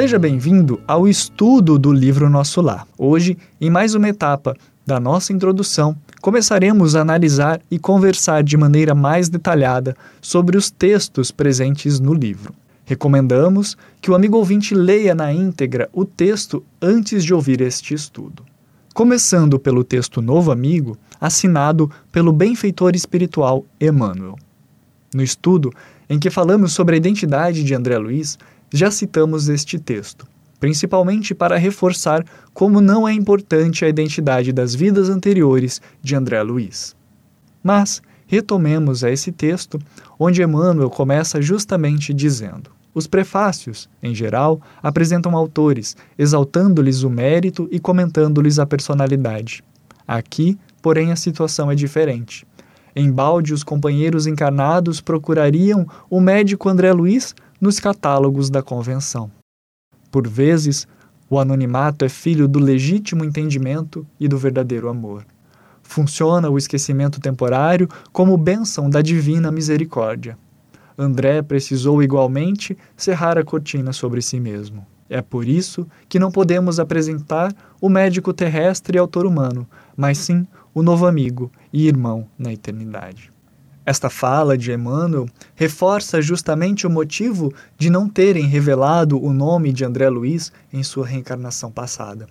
Seja bem-vindo ao estudo do livro Nosso Lar. Hoje, em mais uma etapa da nossa introdução, começaremos a analisar e conversar de maneira mais detalhada sobre os textos presentes no livro. Recomendamos que o amigo ouvinte leia na íntegra o texto antes de ouvir este estudo. Começando pelo texto Novo Amigo, assinado pelo benfeitor espiritual Emmanuel. No estudo em que falamos sobre a identidade de André Luiz, já citamos este texto, principalmente para reforçar como não é importante a identidade das vidas anteriores de André Luiz. Mas retomemos a esse texto, onde Emmanuel começa justamente dizendo: os prefácios, em geral, apresentam autores, exaltando-lhes o mérito e comentando-lhes a personalidade. Aqui, porém, a situação é diferente. Em balde, os companheiros encarnados procurariam o médico André Luiz nos catálogos da convenção. Por vezes, o anonimato é filho do legítimo entendimento e do verdadeiro amor. Funciona o esquecimento temporário como bênção da divina misericórdia. André precisou igualmente cerrar a cortina sobre si mesmo. É por isso que não podemos apresentar o médico terrestre e autor humano, mas sim o novo amigo e irmão na eternidade. Esta fala de Emmanuel reforça justamente o motivo de não terem revelado o nome de André Luiz em sua reencarnação passada.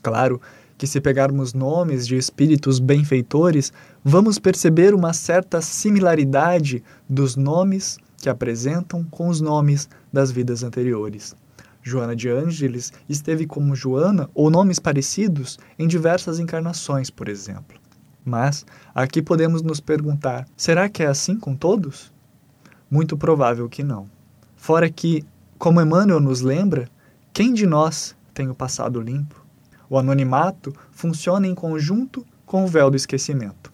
Claro que, se pegarmos nomes de espíritos benfeitores, vamos perceber uma certa similaridade dos nomes que apresentam com os nomes das vidas anteriores. Joana de Ângeles esteve como Joana ou nomes parecidos em diversas encarnações, por exemplo. Mas aqui podemos nos perguntar: será que é assim com todos? Muito provável que não. Fora que, como Emmanuel nos lembra, quem de nós tem o passado limpo? O anonimato funciona em conjunto com o véu do esquecimento.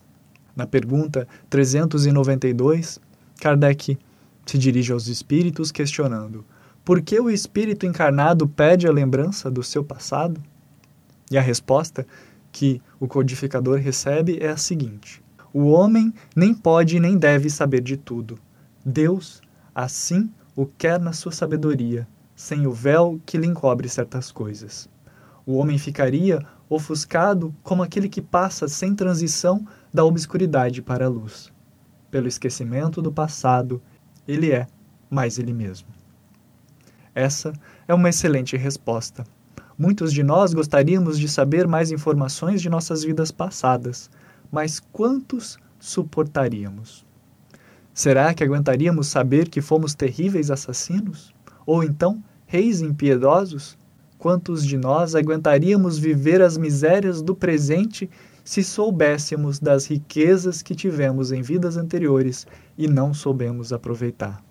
Na pergunta 392, Kardec se dirige aos espíritos questionando: por que o espírito encarnado pede a lembrança do seu passado? E a resposta que o codificador recebe é a seguinte: o homem nem pode nem deve saber de tudo. Deus, assim, o quer na sua sabedoria, sem o véu que lhe encobre certas coisas. O homem ficaria ofuscado como aquele que passa sem transição da obscuridade para a luz. Pelo esquecimento do passado, ele é mais ele mesmo. Essa é uma excelente resposta. Muitos de nós gostaríamos de saber mais informações de nossas vidas passadas, mas quantos suportaríamos? Será que aguentaríamos saber que fomos terríveis assassinos? Ou então, reis impiedosos? Quantos de nós aguentaríamos viver as misérias do presente se soubéssemos das riquezas que tivemos em vidas anteriores e não soubemos aproveitar?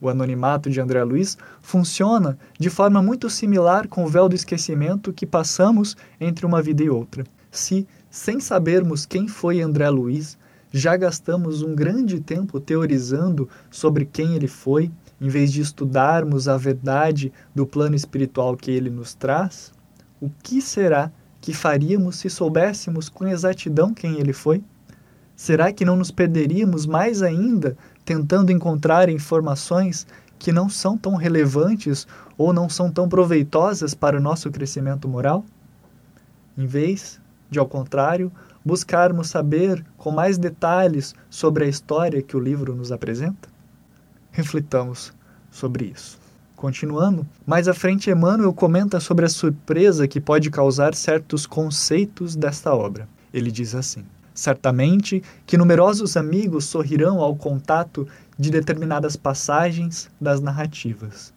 O anonimato de André Luiz funciona de forma muito similar com o véu do esquecimento que passamos entre uma vida e outra. Se, sem sabermos quem foi André Luiz, já gastamos um grande tempo teorizando sobre quem ele foi, em vez de estudarmos a verdade do plano espiritual que ele nos traz, o que será que faríamos se soubéssemos com exatidão quem ele foi? Será que não nos perderíamos mais ainda tentando encontrar informações que não são tão relevantes ou não são tão proveitosas para o nosso crescimento moral? Em vez de, ao contrário, buscarmos saber com mais detalhes sobre a história que o livro nos apresenta? reflitamos sobre isso. Continuando, mais à frente, Emmanuel comenta sobre a surpresa que pode causar certos conceitos desta obra. Ele diz assim: Certamente que numerosos amigos sorrirão ao contato de determinadas passagens das narrativas.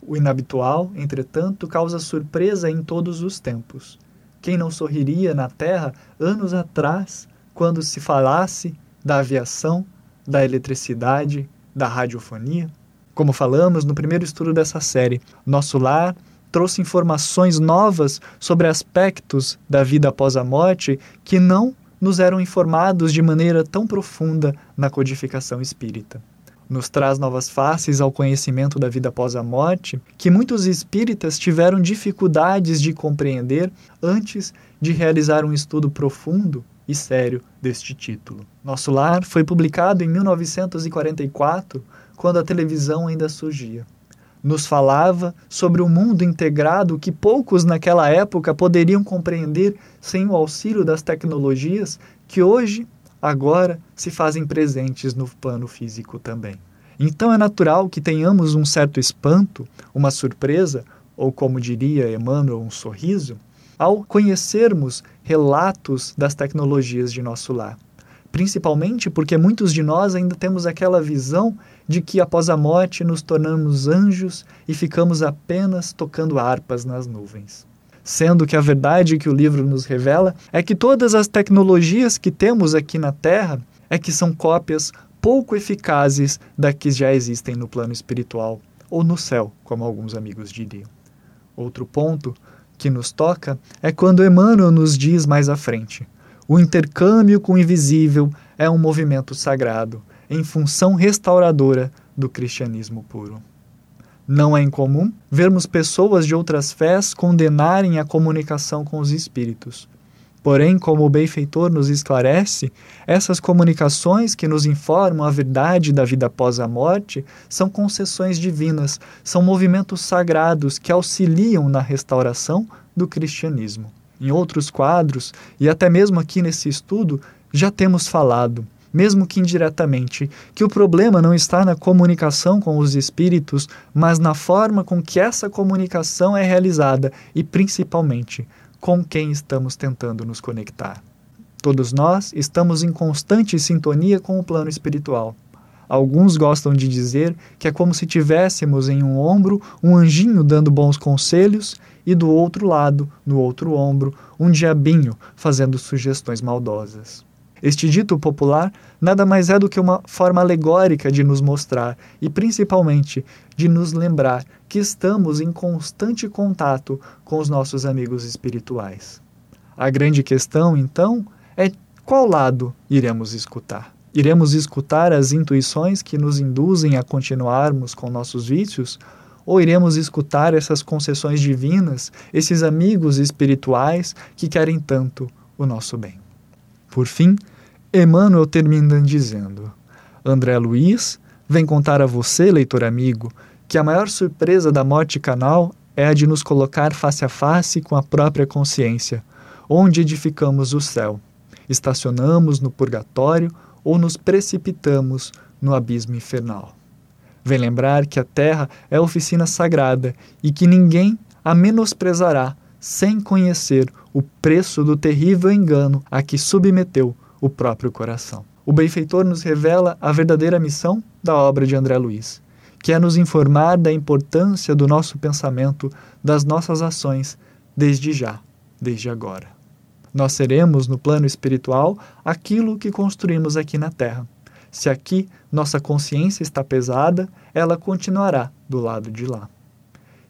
O inabitual, entretanto, causa surpresa em todos os tempos. Quem não sorriria na Terra anos atrás, quando se falasse da aviação, da eletricidade, da radiofonia? Como falamos no primeiro estudo dessa série, nosso lar trouxe informações novas sobre aspectos da vida após a morte que não nos eram informados de maneira tão profunda na codificação espírita. Nos traz novas faces ao conhecimento da vida após a morte que muitos espíritas tiveram dificuldades de compreender antes de realizar um estudo profundo e sério deste título. Nosso Lar foi publicado em 1944, quando a televisão ainda surgia. Nos falava sobre um mundo integrado que poucos naquela época poderiam compreender sem o auxílio das tecnologias que hoje, agora, se fazem presentes no plano físico também. Então é natural que tenhamos um certo espanto, uma surpresa, ou como diria Emmanuel, um sorriso, ao conhecermos relatos das tecnologias de nosso lar principalmente porque muitos de nós ainda temos aquela visão de que após a morte nos tornamos anjos e ficamos apenas tocando harpas nas nuvens. Sendo que a verdade que o livro nos revela é que todas as tecnologias que temos aqui na Terra é que são cópias pouco eficazes da que já existem no plano espiritual ou no céu, como alguns amigos diriam. Outro ponto que nos toca é quando Emmanuel nos diz mais à frente: o intercâmbio com o invisível é um movimento sagrado, em função restauradora do cristianismo puro. Não é incomum vermos pessoas de outras fés condenarem a comunicação com os espíritos. Porém, como o benfeitor nos esclarece, essas comunicações que nos informam a verdade da vida após a morte são concessões divinas, são movimentos sagrados que auxiliam na restauração do cristianismo em outros quadros e até mesmo aqui nesse estudo, já temos falado, mesmo que indiretamente, que o problema não está na comunicação com os espíritos, mas na forma com que essa comunicação é realizada e, principalmente, com quem estamos tentando nos conectar. Todos nós estamos em constante sintonia com o plano espiritual. Alguns gostam de dizer que é como se tivéssemos em um ombro um anjinho dando bons conselhos e do outro lado, no outro ombro, um diabinho fazendo sugestões maldosas. Este dito popular nada mais é do que uma forma alegórica de nos mostrar e, principalmente, de nos lembrar que estamos em constante contato com os nossos amigos espirituais. A grande questão, então, é qual lado iremos escutar? Iremos escutar as intuições que nos induzem a continuarmos com nossos vícios ou iremos escutar essas concessões divinas, esses amigos espirituais que querem tanto o nosso bem? Por fim, Emmanuel termina dizendo: André Luiz vem contar a você, leitor amigo, que a maior surpresa da morte canal é a de nos colocar face a face com a própria consciência, onde edificamos o céu, estacionamos no purgatório ou nos precipitamos no abismo infernal. Vem lembrar que a terra é oficina sagrada e que ninguém a menosprezará sem conhecer o preço do terrível engano a que submeteu o próprio coração. O benfeitor nos revela a verdadeira missão da obra de André Luiz, que é nos informar da importância do nosso pensamento, das nossas ações, desde já, desde agora. Nós seremos, no plano espiritual, aquilo que construímos aqui na Terra. Se aqui nossa consciência está pesada, ela continuará do lado de lá.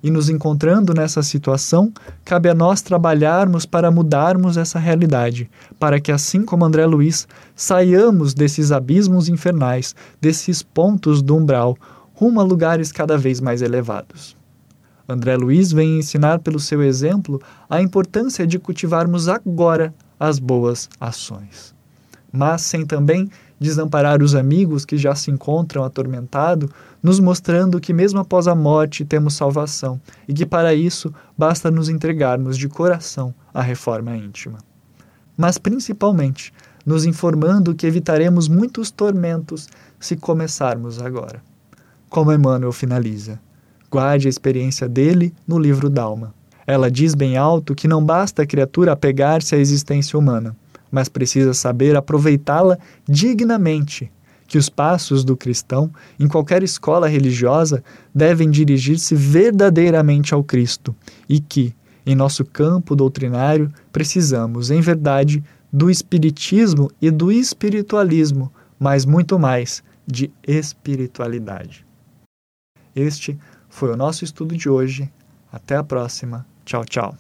E nos encontrando nessa situação, cabe a nós trabalharmos para mudarmos essa realidade, para que, assim como André Luiz, saiamos desses abismos infernais, desses pontos do umbral, rumo a lugares cada vez mais elevados. André Luiz vem ensinar pelo seu exemplo a importância de cultivarmos agora as boas ações, mas sem também desamparar os amigos que já se encontram atormentados, nos mostrando que mesmo após a morte temos salvação e que para isso basta nos entregarmos de coração à reforma íntima. Mas principalmente, nos informando que evitaremos muitos tormentos se começarmos agora. Como Emmanuel finaliza: guarde a experiência dele no livro Dalma. Ela diz bem alto que não basta a criatura apegar-se à existência humana mas precisa saber aproveitá-la dignamente. Que os passos do cristão, em qualquer escola religiosa, devem dirigir-se verdadeiramente ao Cristo e que, em nosso campo doutrinário, precisamos, em verdade, do Espiritismo e do espiritualismo, mas muito mais de espiritualidade. Este foi o nosso estudo de hoje. Até a próxima. Tchau, tchau.